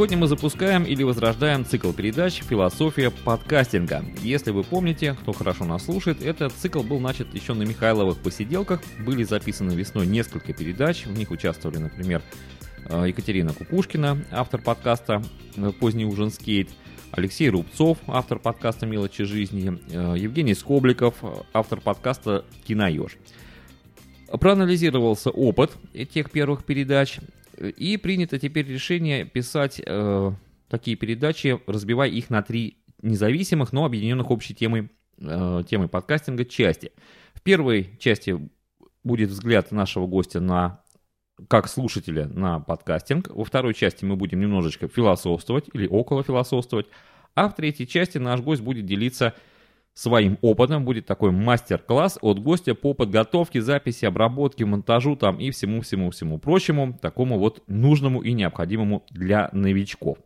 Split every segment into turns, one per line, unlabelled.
Сегодня мы запускаем или возрождаем цикл передач «Философия подкастинга». Если вы помните, кто хорошо нас слушает, этот цикл был начат еще на Михайловых посиделках. Были записаны весной несколько передач. В них участвовали, например, э, Екатерина Кукушкина, автор подкаста э, «Поздний ужин скейт», Алексей Рубцов, автор подкаста «Мелочи жизни», э, Евгений Скобликов, автор подкаста «Киноеж». Проанализировался опыт тех первых передач, и принято теперь решение писать э, такие передачи, разбивая их на три независимых, но объединенных общей темой, э, темой подкастинга части. В первой части будет взгляд нашего гостя на как слушателя на подкастинг. Во второй части мы будем немножечко философствовать или около философствовать. А в третьей части наш гость будет делиться своим опытом. Будет такой мастер-класс от гостя по подготовке, записи, обработке, монтажу там и всему-всему-всему прочему, такому вот нужному и необходимому для новичков.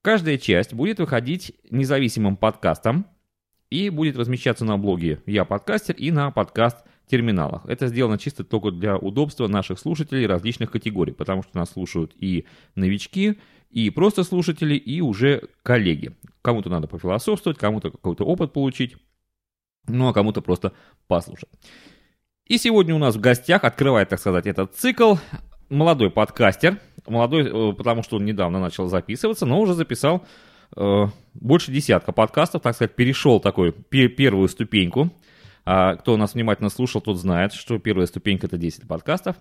Каждая часть будет выходить независимым подкастом и будет размещаться на блоге «Я подкастер» и на подкаст терминалах. Это сделано чисто только для удобства наших слушателей различных категорий, потому что нас слушают и новички, и просто слушатели, и уже коллеги. Кому-то надо пофилософствовать, кому-то какой-то опыт получить, ну а кому-то просто послушать. И сегодня у нас в гостях открывает, так сказать, этот цикл молодой подкастер. Молодой, э, потому что он недавно начал записываться, но уже записал э, больше десятка подкастов, так сказать, перешел такой первую ступеньку. А кто нас внимательно слушал, тот знает, что первая ступенька это 10 подкастов.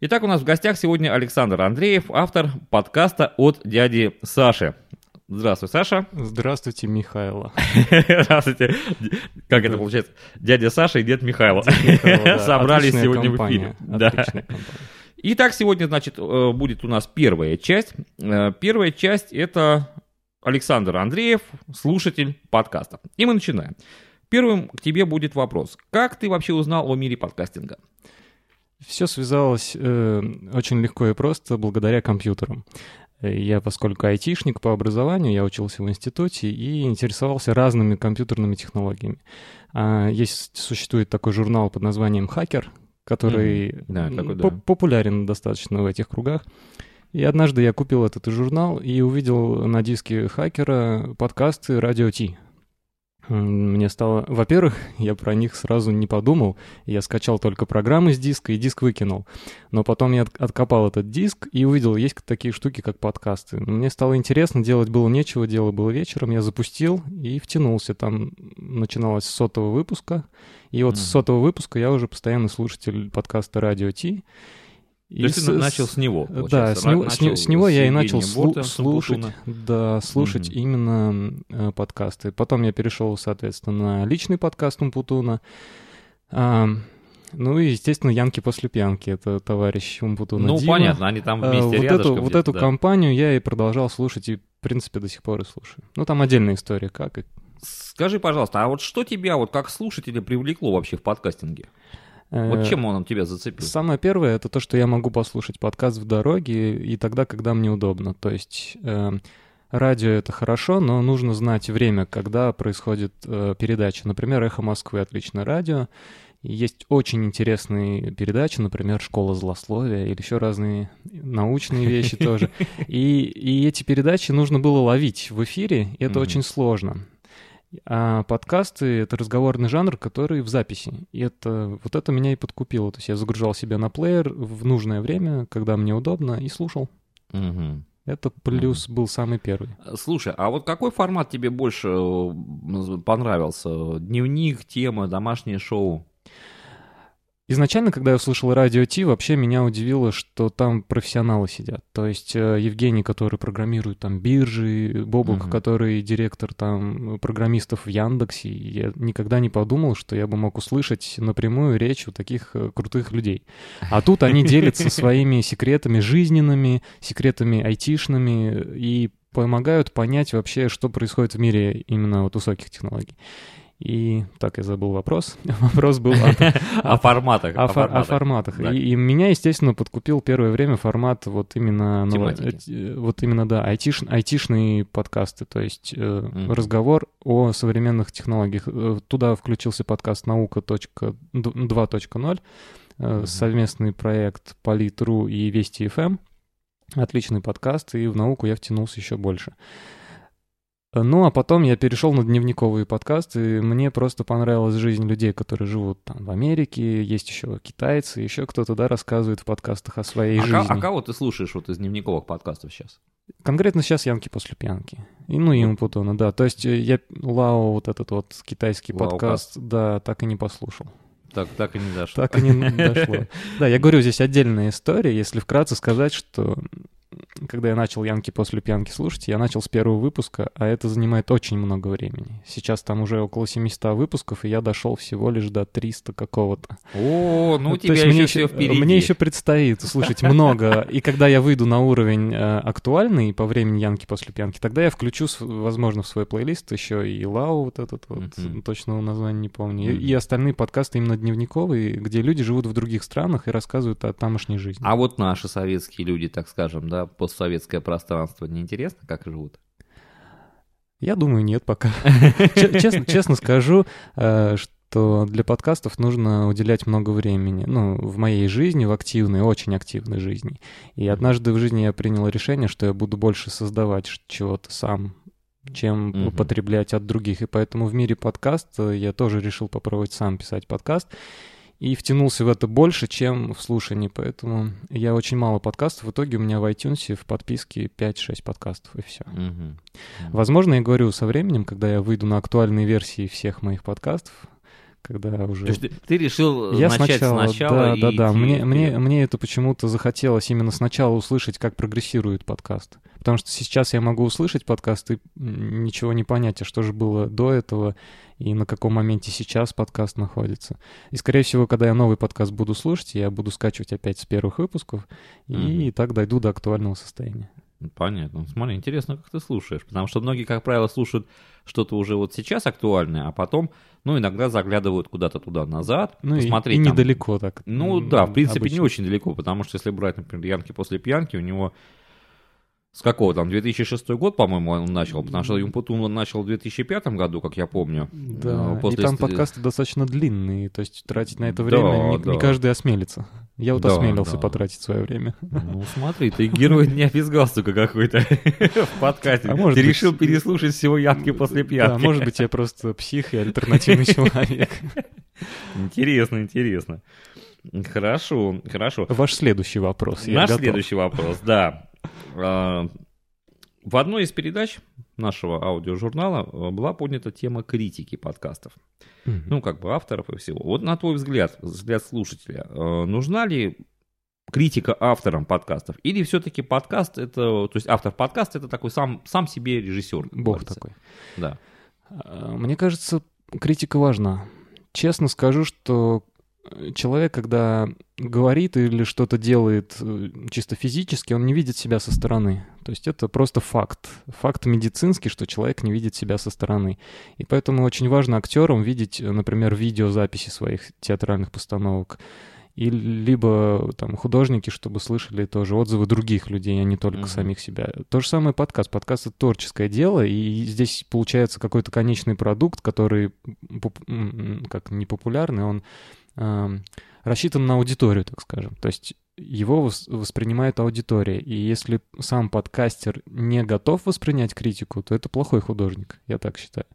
Итак, у нас в гостях сегодня Александр Андреев, автор подкаста от дяди Саши. Здравствуй, Саша.
Здравствуйте, Михайло.
Здравствуйте. Как это получается? Дядя Саша и дед Михайло. Собрались сегодня в эфире. Итак, сегодня, значит, э, будет у нас первая часть. Э, первая часть — это Александр Андреев, слушатель подкаста. И мы начинаем. Первым к тебе будет вопрос. Как ты вообще узнал о мире подкастинга?
Все связалось э, очень легко и просто благодаря компьютерам. Я, поскольку айтишник по образованию, я учился в институте и интересовался разными компьютерными технологиями. А, есть, существует такой журнал под названием «Хакер», который mm-hmm. да, такой, да. популярен достаточно в этих кругах. И однажды я купил этот журнал и увидел на диске «Хакера» подкасты «Радио Ти», мне стало... Во-первых, я про них сразу не подумал. Я скачал только программы с диска и диск выкинул. Но потом я откопал этот диск и увидел, есть такие штуки, как подкасты. Мне стало интересно, делать было нечего, дело было вечером. Я запустил и втянулся. Там начиналось с сотого выпуска. И вот mm. с сотого выпуска я уже постоянный слушатель подкаста «Радио Ти».
И То есть с, ты начал с него,
Да, с него, с, с него я и начал слу- слушать, да, слушать mm-hmm. именно э, подкасты. Потом я перешел, соответственно, на личный подкаст Умпутуна. А, ну и, естественно, Янки после пьянки. Это товарищ Умпутуна
Ну,
Дима.
понятно, они там вместе
а, вот эту, вот эту да. компанию я и продолжал слушать, и, в принципе, до сих пор и слушаю. Ну, там отдельная история, как и...
Скажи, пожалуйста, а вот что тебя вот как слушателя привлекло вообще в подкастинге? Вот э, чем он тебя зацепил?
Самое первое это то, что я могу послушать подкаст в дороге и тогда, когда мне удобно. То есть э, радио это хорошо, но нужно знать время, когда происходит э, передача. Например, «Эхо Москвы» — отличное радио. Есть очень интересные передачи, например, «Школа злословия» или еще разные научные вещи тоже. И, и эти передачи нужно было ловить в эфире, и это очень сложно. А подкасты — это разговорный жанр, который в записи. И это, вот это меня и подкупило. То есть я загружал себя на плеер в нужное время, когда мне удобно, и слушал. Угу. Это плюс был самый первый.
Слушай, а вот какой формат тебе больше э, понравился? Дневник, тема, домашнее шоу?
Изначально, когда я услышал радио Ти, вообще меня удивило, что там профессионалы сидят. То есть э, Евгений, который программирует там биржи, Бобук, uh-huh. который директор там программистов в Яндексе. Я никогда не подумал, что я бы мог услышать напрямую речь у таких э, крутых людей. А тут они делятся своими секретами жизненными, секретами айтишными и помогают понять вообще, что происходит в мире именно вот высоких технологий. И так я забыл вопрос. Вопрос был
о, форматах.
О, форматах. И, меня, естественно, подкупил первое время формат вот именно э, вот именно да айтиш, айтишные подкасты, то есть э, разговор о современных технологиях. Э, туда включился подкаст наука 2.0, совместный проект Политру и Вести ФМ. Отличный подкаст, и в науку я втянулся еще больше. Ну, а потом я перешел на дневниковые подкасты, и мне просто понравилась жизнь людей, которые живут там в Америке, есть еще китайцы, еще кто-то, да, рассказывает в подкастах о своей
а
жизни.
Ко- а кого ты слушаешь вот из дневниковых подкастов сейчас?
Конкретно сейчас Янки после пьянки. И, ну, и Умпутона, да. То есть э, я Лао, вот этот вот китайский
Лао
подкаст, да, так и не послушал.
Так, так и не дошло.
Так и не дошло. Да, я говорю, здесь отдельная история. Если вкратце сказать, что когда я начал Янки после пьянки слушать, я начал с первого выпуска, а это занимает очень много времени. Сейчас там уже около 700 выпусков, и я дошел всего лишь до 300 какого-то.
О, ну у тебя еще все впереди.
Мне еще предстоит слушать много. И когда я выйду на уровень э, актуальный по времени Янки после пьянки, тогда я включу, возможно, в свой плейлист еще и Лау, вот этот вот, точного названия не помню, и остальные подкасты именно дневниковые, где люди живут в других странах и рассказывают о тамошней жизни.
А вот наши советские люди, так скажем, да, постсоветское пространство, неинтересно, как живут?
Я думаю, нет пока. Че- Честно, честно скажу, э, что для подкастов нужно уделять много времени. Ну, в моей жизни, в активной, очень активной жизни. И однажды в жизни я принял решение, что я буду больше создавать чего-то сам, чем
Мгм.
потреблять от других. И поэтому в мире подкаста я тоже решил попробовать сам писать подкаст. И втянулся в это больше, чем в слушании. Поэтому я очень мало подкастов. В итоге у меня в iTunes в подписке 5-6 подкастов, и все.
Мгм.
Возможно, я говорю со временем, когда я выйду на актуальные версии всех моих подкастов, когда уже...
То есть ты, ты решил
я
начать
сначала,
сначала
да,
и
да, да.
идти
Мне, мне, мне это почему-то захотелось именно сначала услышать, как прогрессирует подкаст. Потому что сейчас я могу услышать подкаст и ничего не понять, а что же было до этого и на каком моменте сейчас подкаст находится. И, скорее всего, когда я новый подкаст буду слушать, я буду скачивать опять с первых выпусков и
Мгм.
так дойду до актуального состояния.
Понятно. Смотри, интересно, как ты слушаешь. Потому что многие, как правило, слушают что-то уже вот сейчас актуальное, а потом, ну, иногда заглядывают куда-то туда назад,
Ну и-
посмотреть
и,
там.
недалеко так.
Ну да, в принципе, не
обычно.
очень далеко, потому что если брать, например, Янки после пьянки, у него с какого там, 2006 год, по-моему, он начал, потому что Юмпутун он начал в 2005 году, как я помню.
Да,
Э, после
и там
ст-
подкасты достаточно длинные, то есть тратить на это
Да,
время не,
да.
не каждый осмелится. Я вот
Да,
осмелился
да.
потратить свое время.
Ну, смотри, ты герой дня без галстука какой-то в подкасте.
А может
ты
быть,
решил переслушать всего Янки после
Да,
пьянки.
может быть, я просто псих и альтернативный человек.
Интересно, интересно. Хорошо, хорошо.
Ваш следующий вопрос.
Наш
готов.
следующий вопрос, да. А, В одной из передач нашего аудиожурнала э, была поднята тема критики подкастов.
Мгм.
Ну, как бы авторов и всего. Вот на твой взгляд, взгляд слушателя, э, нужна ли критика авторам подкастов? Или все-таки подкаст это, то есть автор подкаста это такой сам, сам себе режиссер?
Бог
говорится.
такой.
Да.
А, Мне кажется, критика важна. Честно скажу, что человек, когда говорит или что-то делает э, чисто физически, он не видит себя со стороны. То есть это просто факт. Факт медицинский, что человек не видит себя со стороны. И поэтому очень важно актерам видеть, э, например, видеозаписи своих театральных постановок. И либо там художники, чтобы слышали тоже отзывы других людей, а не только
Мгм.
самих себя. То же самое подкаст. Подкаст — это творческое дело, и здесь получается какой-то конечный продукт, который как не популярный, он рассчитан на аудиторию, так скажем. То есть его вос- воспринимает аудитория. И если сам подкастер не готов воспринять критику, то это плохой художник, я так считаю.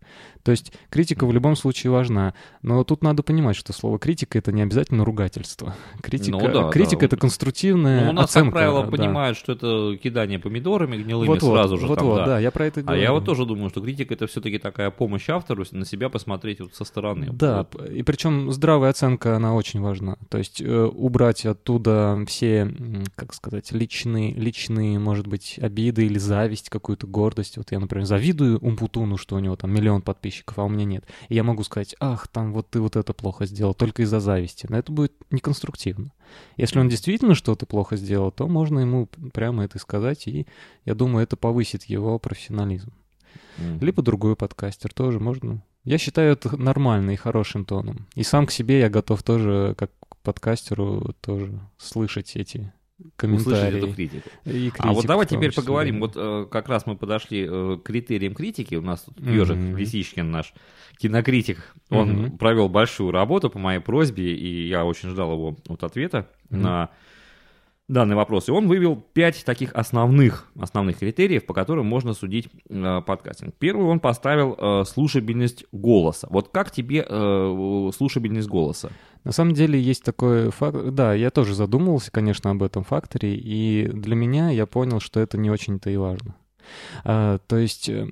То есть критика в любом случае важна. Но тут надо понимать, что слово критика это не обязательно ругательство. Критика,
Ну да,
критика
да.
это конструктивная
Ну, у нас,
оценка.
как правило,
да.
понимают, что это кидание помидорами гнилыми
Вот-вот,
сразу же. там,
вот-вот,
да.
да, я про это
А
говорю.
я вот тоже думаю, что критика это все-таки такая помощь автору на себя посмотреть вот со стороны.
Да,
Вот.
и причем здравая оценка, она очень важна. То есть э, убрать оттуда все, как сказать, личные, личные, может быть, обиды или зависть, какую-то гордость. Вот я, например, завидую Умпутуну, что у него там миллион подписчиков, а у меня нет. И я могу сказать, ах, там вот ты вот это плохо сделал, только из-за зависти. Но это будет неконструктивно. Если он действительно что-то плохо сделал, то можно ему прямо это сказать, и я думаю, это повысит его профессионализм.
Мгм.
Либо другой подкастер тоже можно. Я считаю это нормально и хорошим тоном. И сам к себе я готов тоже, как подкастеру, тоже слышать эти
Услышать
комментарии.
эту критику.
и
А вот
критику
давай теперь
числе.
поговорим. Вот э, как раз мы подошли э, к критериям критики. У нас тут
Мгм.
Ежик Лисичкин, наш кинокритик, он
Мгм.
провел большую работу по моей просьбе, и я очень ждал его вот ответа
Мгм.
на данный вопрос. И он вывел пять таких основных, основных критериев, по которым можно судить э, подкастинг. Первый он поставил э, слушабельность голоса. Вот как тебе э, слушабельность голоса?
На самом деле есть такой факт. Да, я тоже задумывался, конечно, об этом факторе, и для меня я понял, что это не очень-то и важно. А, то есть э,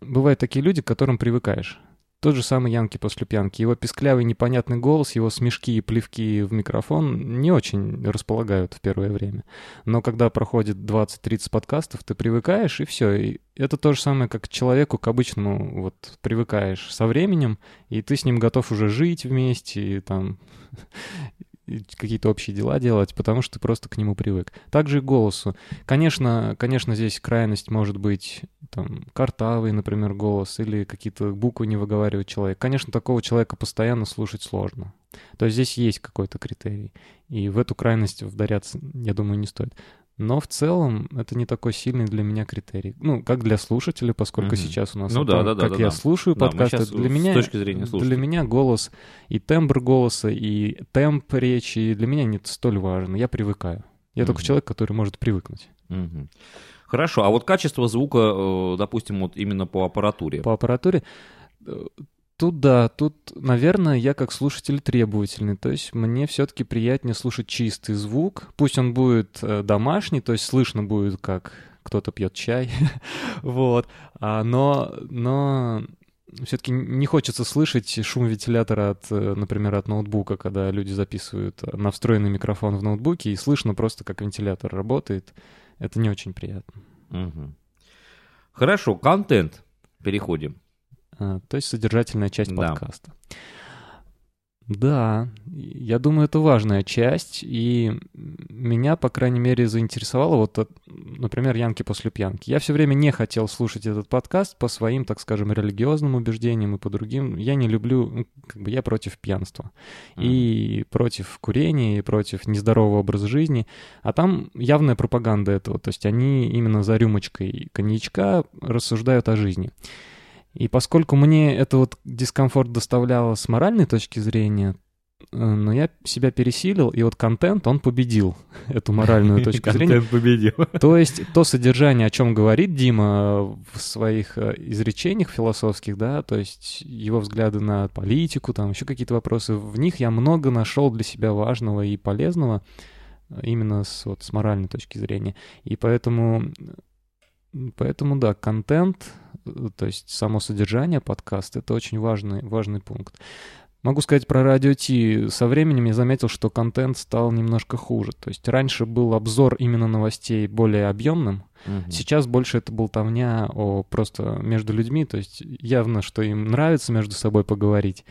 бывают такие люди, к которым привыкаешь. Тот же самый Янки после пьянки. Его песклявый непонятный голос, его смешки и плевки в микрофон не очень располагают в первое время. Но когда проходит 20-30 подкастов, ты привыкаешь, и все. И это то же самое, как человеку, к обычному, вот, привыкаешь со временем, и ты с ним готов уже жить вместе, и там какие-то общие дела делать, потому что ты просто к нему привык. Также и голосу. Конечно, конечно, здесь крайность может быть там картавый, например, голос, или какие-то буквы не выговаривает человек. Конечно, такого человека постоянно слушать сложно. То есть здесь есть какой-то критерий. И в эту крайность вдаряться, я думаю, не стоит. Но в целом это не такой сильный для меня критерий. Ну, как для слушателя, поскольку mm-hmm. сейчас у нас
ну, да, да,
как
да,
я
да.
слушаю
да,
подкасты, для меня,
с точки зрения
для меня голос и тембр голоса, и темп речи для меня не столь важен. Я привыкаю. Я mm-hmm. только человек, который может привыкнуть.
Mm-hmm. Хорошо, а вот качество звука, э, допустим, вот именно по аппаратуре.
По аппаратуре э, Тут да, тут, наверное, я как слушатель требовательный. То есть мне все-таки приятнее слушать чистый звук. Пусть он будет э, домашний, то есть слышно будет, как кто-то пьет чай. вот. А, но, но все-таки не хочется слышать шум вентилятора от, э, например, от ноутбука, когда люди записывают на встроенный микрофон в ноутбуке, и слышно просто, как вентилятор работает. Это не очень приятно.
Угу. Хорошо, контент. Переходим.
А, то есть содержательная часть да. подкаста. Да, я думаю, это важная часть, и меня, по крайней мере, заинтересовало вот, например, Янки после пьянки. Я все время не хотел слушать этот подкаст по своим, так скажем, религиозным убеждениям и по другим. Я не люблю, ну, как бы я против пьянства, mm-hmm. и против курения, и против нездорового образа жизни, а там явная пропаганда этого, то есть они именно за рюмочкой коньячка рассуждают о жизни. И поскольку мне это вот дискомфорт доставляло с моральной точки зрения, э, но я себя пересилил, и вот контент, он победил эту моральную точку зрения.
Контент победил.
То есть то содержание, о чем говорит Дима в своих э, изречениях философских, да, то есть его взгляды на политику, там еще какие-то вопросы, в них я много нашел для себя важного и полезного, э, именно с, вот, с моральной точки зрения. И поэтому Поэтому, да, контент, э, то есть само содержание подкаста, это очень важный, важный пункт. Могу сказать про радио Ти. Со временем я заметил, что контент стал немножко хуже. То есть раньше был обзор именно новостей более объемным, угу. сейчас больше это болтовня о просто между людьми. То есть явно, что им нравится между собой поговорить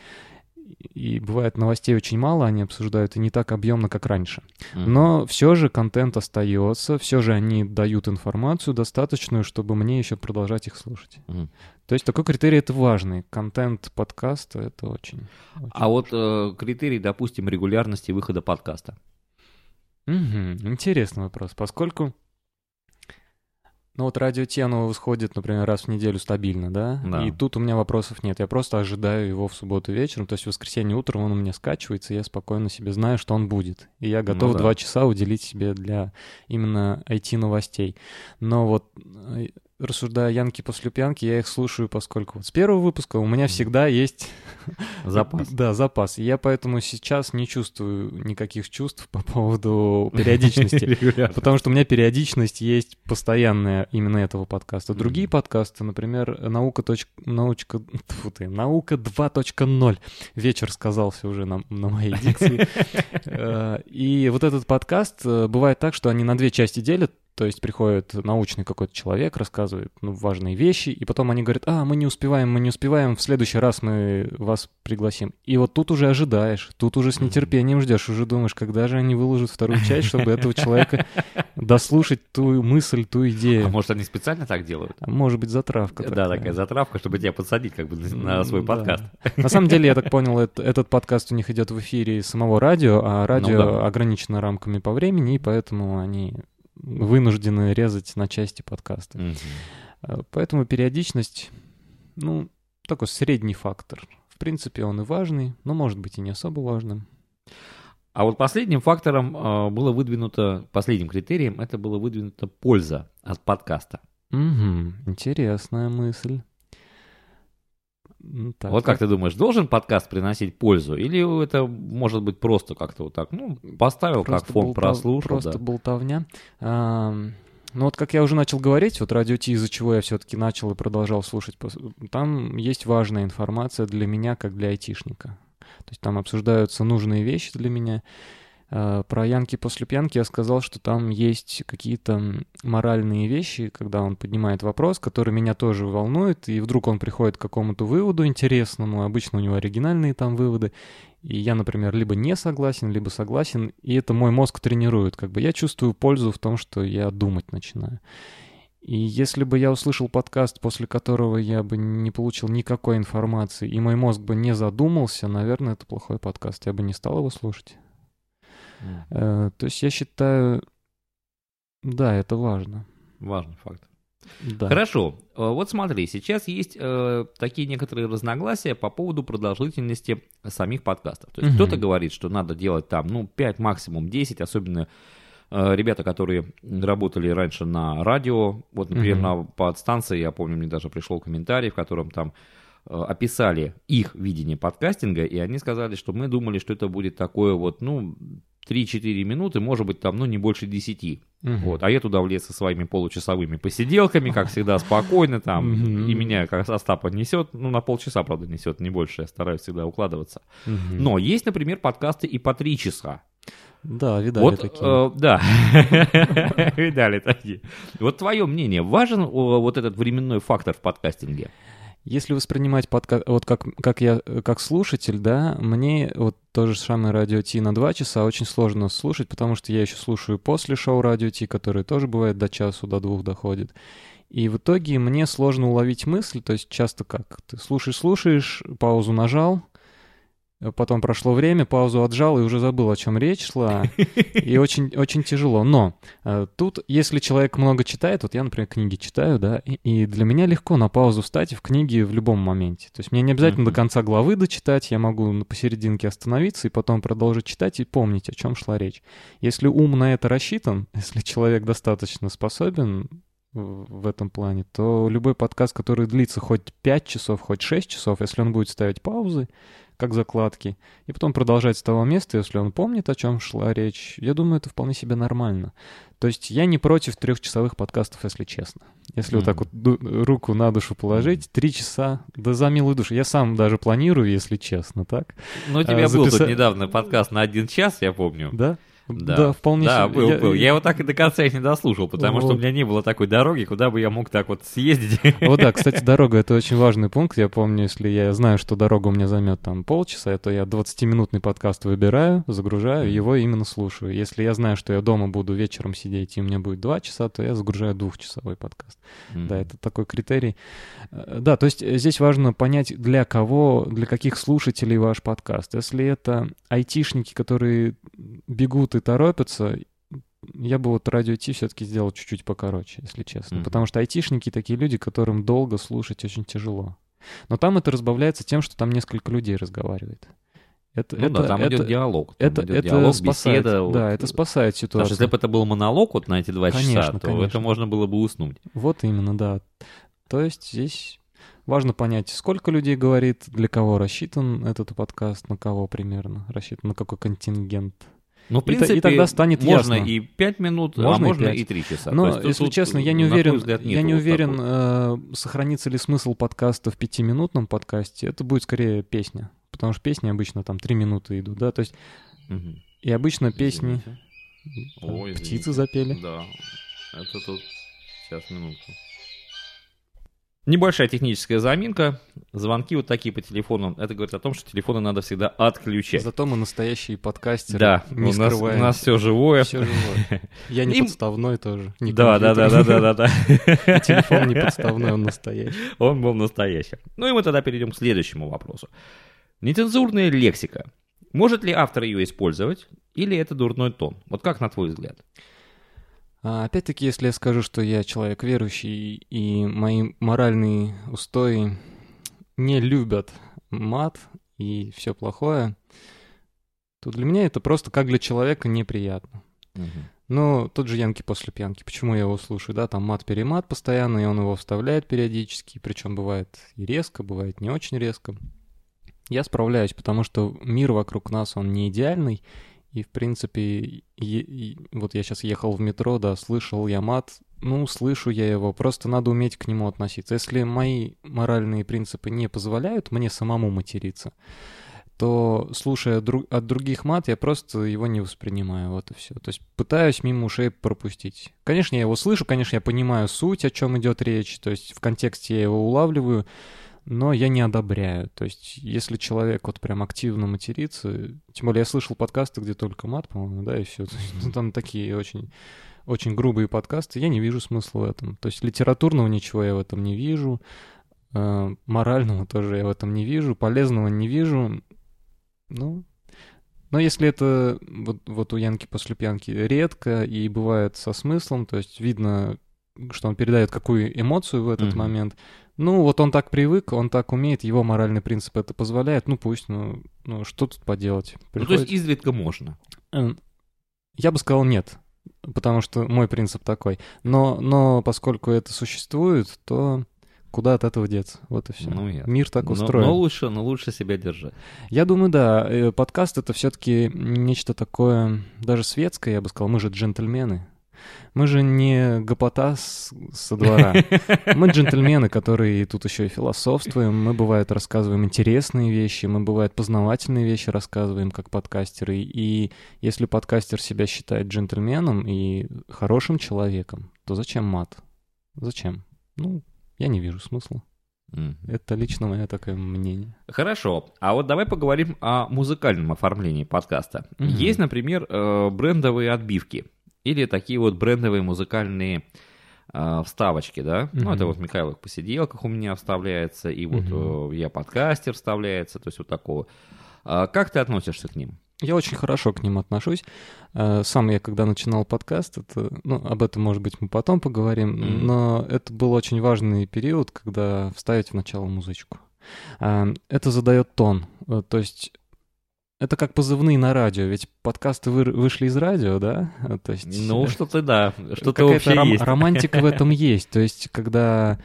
и бывает новостей очень мало, они обсуждают, и не так объемно, как раньше. Mm-hmm. Но все же контент остается, все же они дают информацию достаточную, чтобы мне еще продолжать их слушать. Mm-hmm. То есть такой критерий это важный. Контент подкаста это очень. очень
а вот э, критерий, допустим, регулярности выхода подкаста.
Угу, интересный вопрос, поскольку ну вот радио Ти, оно восходит, например, раз в неделю стабильно, да?
да?
И тут у меня вопросов нет. Я просто ожидаю его в субботу вечером. То есть в воскресенье утром он у меня скачивается, и я спокойно себе знаю, что он будет. И я готов ну, да. два часа уделить себе для именно IT-новостей. Но вот э, рассуждая Янки после пьянки, я их слушаю, поскольку с первого выпуска у меня всегда есть
запас.
да, запас. И я поэтому сейчас не чувствую никаких чувств по поводу периодичности. Потому что у меня периодичность есть постоянная именно этого подкаста. Другие подкасты, например, наука. Научка... Фу ты, наука 2.0. Вечер сказался уже на, на моей дикции. Э, и вот этот подкаст э, бывает так, что они на две части делят. То есть приходит научный какой-то человек, рассказывает ну, важные вещи, и потом они говорят, а, мы не успеваем, мы не успеваем, в следующий раз мы вас пригласим. И вот тут уже ожидаешь, тут уже с нетерпением ждешь, уже думаешь, когда же они выложат вторую часть, чтобы этого человека дослушать ту мысль, ту идею.
А может, они специально так делают?
А может быть, затравка.
Да, такая, такая затравка, чтобы тебя подсадить как бы на свой подкаст.
На самом деле, я так понял, этот подкаст у них идет в эфире самого радио, а радио ну ограничено рамками по времени, и поэтому они вынуждены резать на части подкаста. Mm-hmm. Поэтому периодичность, ну, такой средний фактор. В принципе, он и важный, но может быть и не особо важным.
А вот последним фактором э, было выдвинуто, последним критерием, это было выдвинуто польза от подкаста.
Угу, интересная мысль.
Ну, так, вот как ты думаешь, должен подкаст приносить пользу? Или это может быть просто как-то вот так, ну, поставил просто как фон, болтав... прослушал?
Просто
да.
болтовня. А, ну вот как я уже начал говорить, вот радио Ти, из-за чего я все-таки начал и продолжал слушать, там есть важная информация для меня, как для айтишника. То есть там обсуждаются нужные вещи для меня. Э, про Янки после пьянки я сказал, что там есть какие-то моральные вещи, когда он поднимает вопрос, который меня тоже волнует, и вдруг он приходит к какому-то выводу интересному, обычно у него оригинальные там выводы, и я, например, либо не согласен, либо согласен, и это мой мозг тренирует, как бы я чувствую пользу в том, что я думать начинаю. И если бы я услышал подкаст, после которого я бы не получил никакой информации, и мой мозг бы не задумался, наверное, это плохой подкаст, я бы не стал его слушать. Mm. То есть я считаю, да, это важно.
Важный факт. Да. Хорошо. Э, вот смотри, сейчас есть э, такие некоторые разногласия по поводу продолжительности самих подкастов. То есть угу. кто-то говорит, что надо делать там, ну, 5, максимум 10, особенно э, ребята, которые работали раньше на радио. Вот, например, угу. на подстанции, я помню, мне даже пришел комментарий, в котором там э, описали их видение подкастинга, и они сказали, что мы думали, что это будет такое вот, ну, 3-4 минуты, может быть, там, ну, не больше 10. Угу. Вот. А я туда влез со своими получасовыми посиделками, как всегда, спокойно там. Угу. И меня, как Остапа, несет, ну, на полчаса, правда, несет, не больше. Я стараюсь всегда укладываться. Угу. Но есть, например, подкасты и по 3 часа.
Да, видали
вот,
такие.
Э, да, видали такие. Вот твое мнение, важен вот этот временной фактор в подкастинге?
Если воспринимать подка... вот как, как я, как слушатель, да, мне вот то же самое радио Ти на два часа очень сложно слушать, потому что я еще слушаю после шоу радио Ти, которое тоже бывает до часу, до двух доходит. И в итоге мне сложно уловить мысль, то есть часто как? Ты слушаешь-слушаешь, паузу нажал, Потом прошло время, паузу отжал и уже забыл, о чем речь шла. И очень, очень тяжело. Но э, тут, если человек много читает, вот я, например, книги читаю, да, и, и для меня легко на паузу встать в книге в любом моменте. То есть мне не обязательно до конца главы дочитать, я могу посерединке остановиться и потом продолжить читать и помнить, о чем шла речь. Если ум на это рассчитан, если человек достаточно способен, в этом плане, то любой подкаст, который длится хоть 5 часов, хоть 6 часов, если он будет ставить паузы, как закладки, и потом продолжать с того места, если он помнит, о чем шла речь. Я думаю, это вполне себе нормально. То есть я не против трехчасовых подкастов, если честно. Если mm-hmm. вот так вот руку на душу положить, три часа, да за милую душу. Я сам даже планирую, если честно, так.
Ну, у тебя а, был записа... тут недавно подкаст на один час, я помню.
Да? Да, да вполне
Да, был, я, был. Я его так и до конца их не дослушал, потому вот. что у меня не было такой дороги, куда бы я мог так вот съездить.
Вот да, кстати, дорога — это очень важный пункт. Я помню, если я знаю, что дорога у меня займет там полчаса, то я 20-минутный подкаст выбираю, загружаю, его именно слушаю. Если я знаю, что я дома буду вечером сидеть, и у меня будет 2 часа, то я загружаю двухчасовой подкаст. Mm-hmm. Да, это такой критерий. Э, да, то есть здесь важно понять, для кого, для каких слушателей ваш подкаст. Если это айтишники, которые бегут и торопятся, я бы вот радио Ти все-таки сделал чуть-чуть покороче, если честно. Mm-hmm. Потому что айтишники такие люди, которым долго слушать очень тяжело. Но там это разбавляется тем, что там несколько людей разговаривает.
Это, ну это, да, там это, идет диалог.
Там это, идет это диалог, спасает, беседа. Да, вот. это спасает ситуацию. Даже
если бы это был монолог вот на эти два конечно, часа, то конечно. это можно было бы уснуть.
Вот именно, да. То есть здесь важно понять, сколько людей говорит, для кого рассчитан этот подкаст, на кого примерно рассчитан, на какой контингент.
Ну, в принципе, и, и тогда станет можно ясно. и 5 минут, можно а можно и, 5. и 3 часа.
Но, есть, если тут, честно, я не уверен, взгляд, я не уверен э, сохранится ли смысл подкаста в пятиминутном подкасте. Это будет скорее песня, потому что песни обычно там 3 минуты идут, да, то есть... Угу. И обычно песни... Ой, птицы запели.
Да, это тут... Сейчас, минутку. Небольшая техническая заминка. Звонки вот такие по телефону. Это говорит о том, что телефоны надо всегда отключать.
Зато мы настоящие подкастеры.
Да, не у нас, у нас все живое.
Все живое. Я не И... подставной тоже.
Не да, да, да, да, да, да,
да. Телефон не подставной, он настоящий.
Он был настоящий. Ну и мы тогда перейдем к следующему вопросу. Нецензурная лексика. Может ли автор ее использовать, или это дурной тон? Вот как на твой взгляд?
А, опять-таки, если я скажу, что я человек верующий, и мои моральные устои не любят мат и все плохое, то для меня это просто как для человека неприятно.
Мгм.
Ну, тот же Янки после пьянки. Почему я его слушаю, да? Там мат-перемат постоянно, и он его вставляет периодически. Причем бывает и резко, бывает не очень резко. Я справляюсь, потому что мир вокруг нас, он не идеальный. И, в принципе, и- вот я сейчас ехал в метро, да, слышал я мат. Ну, слышу я его, просто надо уметь к нему относиться. Если мои моральные принципы не позволяют мне самому материться, то, слушая дру- от других мат, я просто его не воспринимаю, вот и все. То есть пытаюсь мимо ушей пропустить. Конечно, я его слышу, конечно, я понимаю суть, о чем идет речь, то есть в контексте я его улавливаю, но я не одобряю. То есть если человек вот прям активно матерится, тем более я слышал подкасты, где только мат, по-моему, да, и все. Ну, там такие очень очень грубые подкасты, я не вижу смысла в этом. То есть литературного ничего я в этом не вижу, э, морального тоже я в этом не вижу, полезного не вижу. Ну, но если это вот, вот у Янки после пьянки редко и бывает со смыслом, то есть видно, что он передает какую эмоцию в этот
Мгм.
момент, ну вот он так привык, он так умеет, его моральный принцип это позволяет, ну пусть, ну, ну что тут поделать.
Ну, то есть изредка можно.
Эм, Я бы сказал нет, потому что мой принцип такой. Но, но поскольку это существует, то куда от этого деться? Вот и все.
Ну, ясно.
Мир так
Но-
устроен.
Но, лучше, но лучше себя держать.
Я думаю, да, э, подкаст это все-таки нечто такое, даже светское, я бы сказал. Мы же джентльмены. Мы же не гопота с- со двора. Мы джентльмены, которые тут еще и философствуем. Мы, бывает, рассказываем интересные вещи, мы, бывает, познавательные вещи рассказываем, как подкастеры. И если подкастер себя считает джентльменом и хорошим человеком, то зачем мат? Зачем? Ну, я не вижу смысла. Это лично мое такое мнение.
Хорошо. А вот давай поговорим о музыкальном оформлении подкаста.
Мгм.
Есть, например, э, брендовые отбивки или такие вот брендовые музыкальные э, вставочки, да? Ну,
Мгм.
это вот в Михайловых посиделках у меня вставляется, и вот
Мгм.
э, я подкастер вставляется, то есть вот такого. А как ты относишься к ним?
Я очень хорошо к ним отношусь. Э, Сам я, когда начинал подкаст, это, ну, об этом, может быть, мы потом поговорим,
Мгм.
но это был очень важный период, когда вставить в начало музычку. Э, Это задает тон. Э, То есть это как позывные на радио, ведь подкасты вы- вышли из радио, да? То есть,
Ну,
э,
что-то да, что-то вообще
ром-
есть.
романтика в этом есть. То есть, когда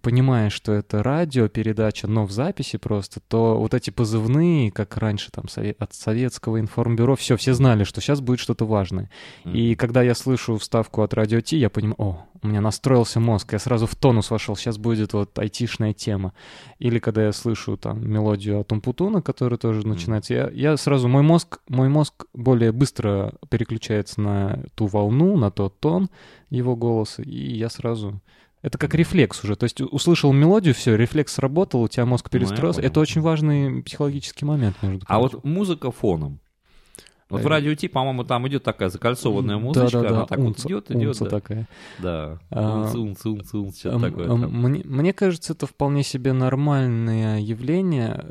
понимаешь, что это радиопередача, но в записи просто, то вот эти позывные, как раньше там сове- от советского информбюро, все, все знали, что сейчас будет что-то важное.
Мгм.
И когда я слышу вставку от Радио Ти, я понимаю, о, у меня настроился мозг, я сразу в тонус вошел, сейчас будет вот айтишная тема. Или когда я слышу там мелодию от Умпутуна, которая тоже начинается, я, я сразу, мой мозг, мой мозг более быстро переключается на ту волну, на тот тон его голоса, и я сразу... Это как рефлекс уже. То есть услышал мелодию, все, рефлекс сработал, у тебя мозг
Ну,
перестроился.
понял.
Это очень важный психологический момент, между
А
прочим.
вот музыка фоном. Вот в радио Ти, по-моему, там идет такая закольцованная музычка,
Да-да-да,
она так
унца,
вот идет, идет,
унца
да.
такая.
Да.
А,
Унц, унц, унц, унц, что-то
М,
такое.
Мне, мне кажется, это вполне себе нормальное явление.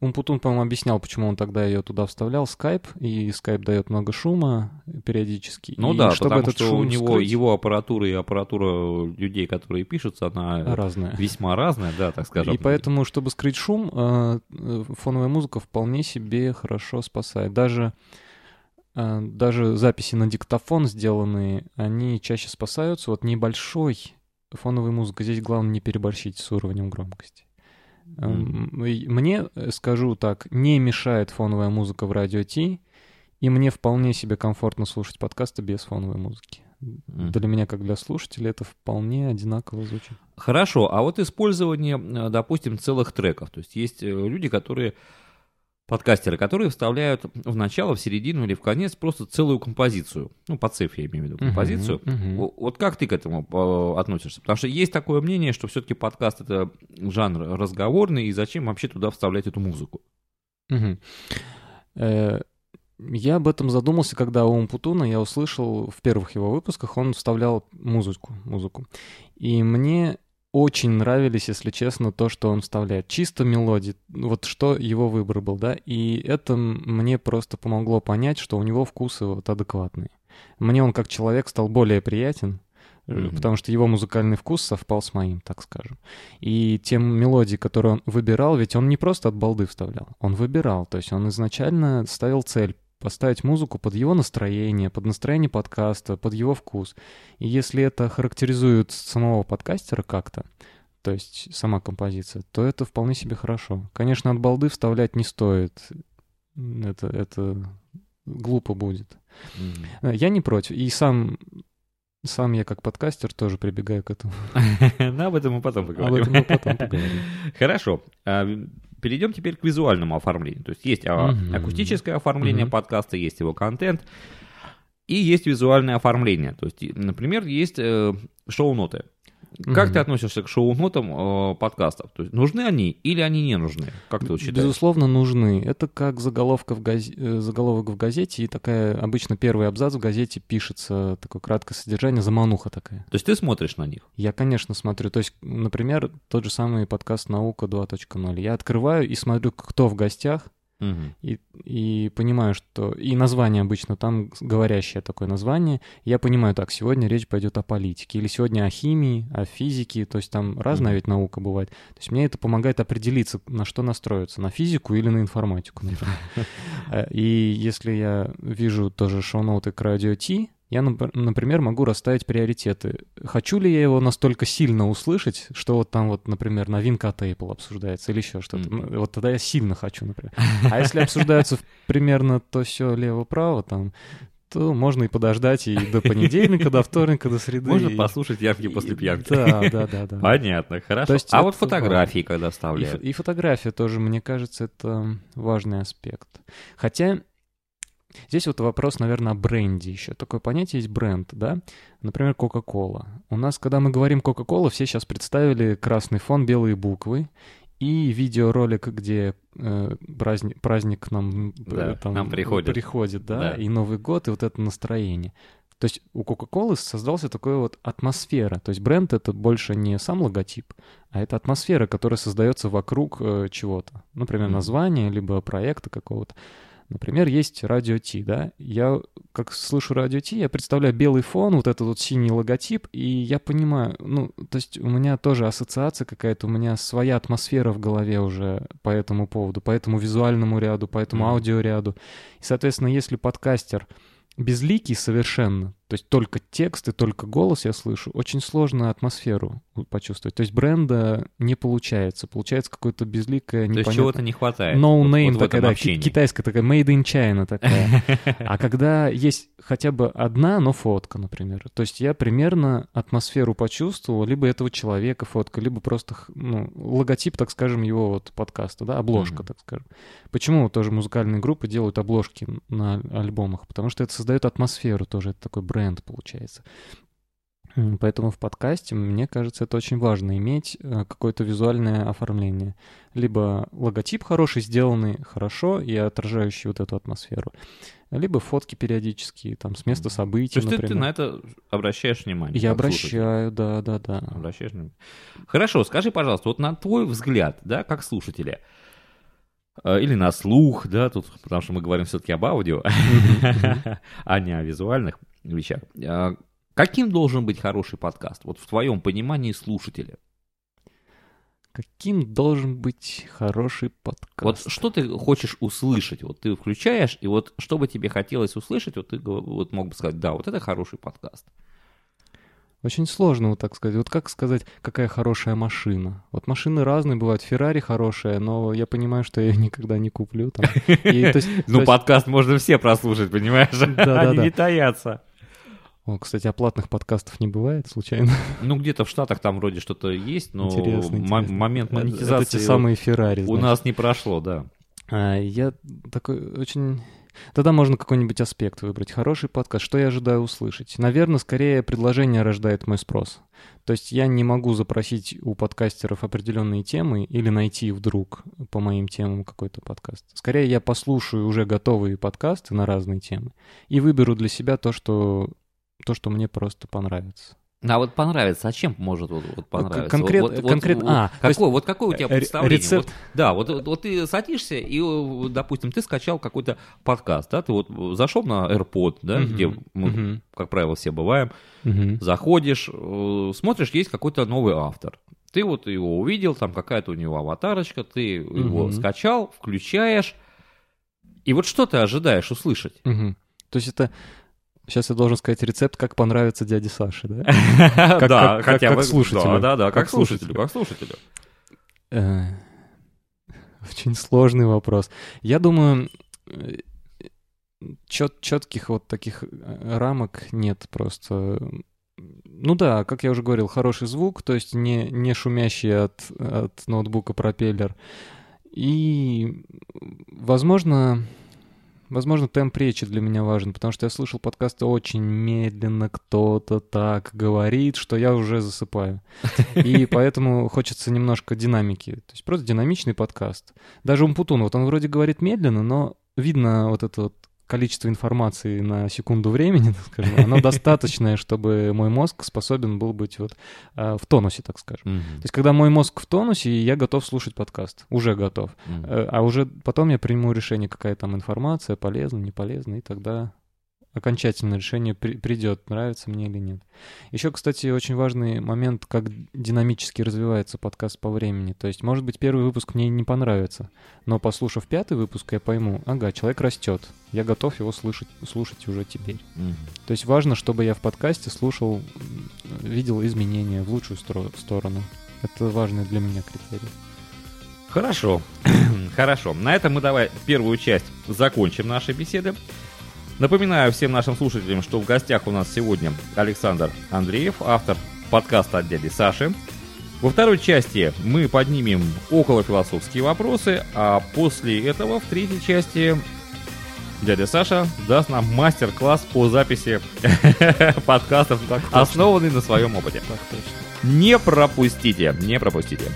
Умпутун, по-моему, объяснял, почему он тогда ее туда вставлял, скайп, и скайп дает много шума периодически.
Ну
и
да,
чтобы
потому
этот
что
шум
у него
скрыть,
его аппаратура и аппаратура людей, которые пишутся, она
разное.
весьма разная, да, так скажем.
И поэтому, чтобы скрыть шум, э, э, фоновая музыка вполне себе хорошо спасает. Даже, даже записи на диктофон сделанные, они чаще спасаются. Вот небольшой фоновой музыкой. Здесь главное не переборщить с уровнем громкости. И Мне, э, скажу так, не мешает фоновая музыка в радио Ти, и мне вполне себе комфортно слушать подкасты без фоновой музыки.
Мгм.
Для меня, как для слушателя, это вполне одинаково звучит.
Хорошо, а вот использование, э, допустим, целых треков. То есть есть э, люди, которые, подкастеры, которые вставляют в начало, в середину или в конец просто целую композицию. Ну, по цифре я имею в виду композицию.
Мгм.
Во- Вот как ты к этому э, относишься? Потому что есть такое мнение, что все-таки подкаст это жанр разговорный, и зачем вообще туда вставлять эту музыку?
Э, Я об этом задумался, когда у Умпутуна я услышал в первых его выпусках, он вставлял музыку, музыку. И мне очень нравились, если честно, то, что он вставляет. Чисто мелодии, вот что его выбор был, да, и это мне просто помогло понять, что у него вкусы вот адекватные. Мне он как человек стал более приятен,
Мгм.
потому что его музыкальный вкус совпал с моим, так скажем. И те мелодии, которые он выбирал, ведь он не просто от балды вставлял, он выбирал, то есть он изначально ставил цель поставить музыку под его настроение, под настроение подкаста, под его вкус. И если это характеризует самого подкастера как-то, то есть сама композиция, то это вполне себе хорошо. Конечно, от балды вставлять не стоит. Это, это глупо будет. Mm-hmm. Я не против. И сам, сам я как подкастер тоже прибегаю к этому.
Ну, об этом мы потом поговорим.
Об этом мы потом поговорим.
Хорошо. Перейдем теперь к визуальному оформлению. То есть есть акустическое оформление подкаста, есть его контент, и есть визуальное оформление. То есть, например, есть э, шоу-ноты. Как mm ты относишься к шоу-нотам э, подкастов? То есть нужны они или они не нужны? Как ты считаешь?
Безусловно, нужны. Это как заголовка в газ... Э, заголовок в газете, и такая обычно первый абзац в газете пишется, такое краткое содержание, замануха такая.
То есть ты смотришь на них?
Я, конечно, смотрю. То есть, например, тот же самый подкаст «Наука 2.0». Я открываю и смотрю, кто в гостях, Угу. И, и понимаю, что... И название обычно там говорящее такое название. Я понимаю, так, сегодня речь пойдет о политике, или сегодня о химии, о физике, то есть там разная угу. ведь наука бывает. То есть мне это помогает определиться, на что настроиться, на физику или на информатику, например. Э, и если я вижу тоже шоу-ноты к радио Ти, я, например, могу расставить приоритеты. Хочу ли я его настолько сильно услышать, что вот там вот, например, новинка от Apple обсуждается или еще что-то. Mm-hmm. Вот тогда я сильно хочу, например. А если обсуждается примерно то все лево-право, там, то можно и подождать и до понедельника, до вторника, до среды.
Можно послушать яркие после пьянки.
Да, да, да. да.
Понятно, хорошо. а вот фотографии, когда вставляют?
И, и фотография тоже, мне кажется, это важный аспект. Хотя Здесь вот вопрос, наверное, о бренде еще. Такое понятие есть бренд, да? Например, Coca-Cola. У нас, когда мы говорим Coca-Cola, все сейчас представили красный фон, белые буквы и видеоролик, где э, праздник, праздник к нам,
э, да, там, нам приходит.
приходит, да, да, и Новый год, и вот это настроение. То есть у Coca-Cola создался такой вот атмосфера. То есть бренд это больше не сам логотип, а это атмосфера, которая создается вокруг э, чего-то. Например, mm-hmm. названия, либо проекта какого-то. Например, есть радио Ти, да, я как слышу радио Ти, я представляю белый фон, вот этот вот синий логотип, и я понимаю, ну, то есть у меня тоже ассоциация какая-то, у меня своя атмосфера в голове уже по этому поводу, по этому визуальному ряду, по этому mm-hmm. аудиоряду. И, соответственно, если подкастер безликий совершенно, то есть только текст и только голос я слышу, очень сложно атмосферу почувствовать. То есть бренда не получается. Получается какое-то безликое, непонятное... То есть
чего-то не хватает.
No name вот, вот такая, да, китайская такая, made in China такая. А когда есть хотя бы одна, но фотка, например. То есть я примерно атмосферу почувствовал, либо этого человека фотка, либо просто ну, логотип, так скажем, его вот подкаста, да, обложка, так скажем. Почему тоже музыкальные группы делают обложки на альбомах? Потому что это создает атмосферу тоже, это такой бренд бренд получается. Поэтому в подкасте, мне кажется, это очень важно иметь э, какое-то визуальное оформление. Либо логотип хороший, сделанный хорошо и отражающий вот эту атмосферу. Либо фотки периодические, там, с места событий, То
есть
например.
ты, ты на это обращаешь внимание?
Я обращаю, да, да, да.
Обращаешь внимание. Хорошо, скажи, пожалуйста, вот на твой взгляд, да, как слушателя, э, или на слух, да, тут, потому что мы говорим все-таки об аудио, а не о визуальных вещах. А каким должен быть хороший подкаст? Вот в твоем понимании слушателя.
Каким должен быть хороший подкаст?
Вот что ты хочешь услышать? Вот ты включаешь, и вот что бы тебе хотелось услышать, вот ты вот мог бы сказать, да, вот это хороший подкаст.
Очень сложно вот так сказать. Вот как сказать, какая хорошая машина? Вот машины разные бывают. Феррари хорошая, но я понимаю, что я ее никогда не куплю.
Ну, подкаст можно все прослушать, понимаешь? Они не таятся.
О, кстати, оплатных подкастов не бывает случайно?
Ну, где-то в Штатах там вроде что-то есть, но интересно, интересно. момент монетизации это,
те самые Феррари.
У нас не прошло, да.
А, я такой очень... Тогда можно какой-нибудь аспект выбрать. Хороший подкаст. Что я ожидаю услышать? Наверное, скорее предложение рождает мой спрос. То есть я не могу запросить у подкастеров определенные темы или найти вдруг по моим темам какой-то подкаст. Скорее я послушаю уже готовые подкасты на разные темы и выберу для себя то, что то, что мне просто понравится.
А вот понравится, а чем может вот, вот понравиться?
Конкрет,
вот,
конкрет,
вот, а, какой, есть, вот какое у тебя представление? Рецепт... Вот, да, вот, вот, вот ты садишься и, допустим, ты скачал какой-то подкаст, да, ты вот зашел на AirPod, да, uh-huh, где мы, uh-huh. как правило, все бываем, uh-huh. заходишь, э, смотришь, есть какой-то новый автор. Ты вот его увидел, там какая-то у него аватарочка, ты uh-huh. его скачал, включаешь, И вот что ты ожидаешь услышать?
Мгм. То есть это... Сейчас я должен сказать рецепт, как понравится дяде Саше, да?
да,
как- как
бы...
слушателю.
Да, да, да, как,
Как
слушателю, как слушателю.
Э, Очень сложный вопрос. Я думаю, чет, четких вот таких э, рамок нет просто. Ну да, как я уже говорил, хороший звук, то есть не, не шумящий от, от ноутбука пропеллер. И, возможно, возможно, темп речи для меня важен, потому что я слышал подкасты очень медленно, кто-то так говорит, что я уже засыпаю. И поэтому хочется немножко динамики. То есть просто динамичный подкаст. Даже Умпутун, вот он вроде говорит медленно, но видно вот это вот количество информации на секунду времени, так скажем, оно достаточное, чтобы мой мозг способен был быть вот а, в тонусе, так скажем. То есть, когда мой мозг в тонусе, я готов слушать подкаст. Уже готов. Э, А уже потом я приму решение, какая там информация, полезна, не полезна, и тогда окончательное решение при- придет, нравится мне или нет. Еще, кстати, очень важный момент, как динамически развивается подкаст по времени. То есть, может быть, первый выпуск мне не понравится, но послушав пятый выпуск, я пойму, ага, человек растет, я готов его слышать, слушать уже теперь.
Мгм.
То есть важно, чтобы я в подкасте слушал, видел изменения в лучшую стро- сторону. Это важный для меня критерий.
Хорошо, хорошо. На этом мы давай первую часть закончим нашей беседы. Напоминаю всем нашим слушателям, что в гостях у нас сегодня Александр Андреев, автор подкаста от дяди Саши. Во второй части мы поднимем околофилософские вопросы, а после этого в третьей части дядя Саша даст нам мастер-класс по записи подкастов, основанный на своем опыте. Не пропустите, не пропустите.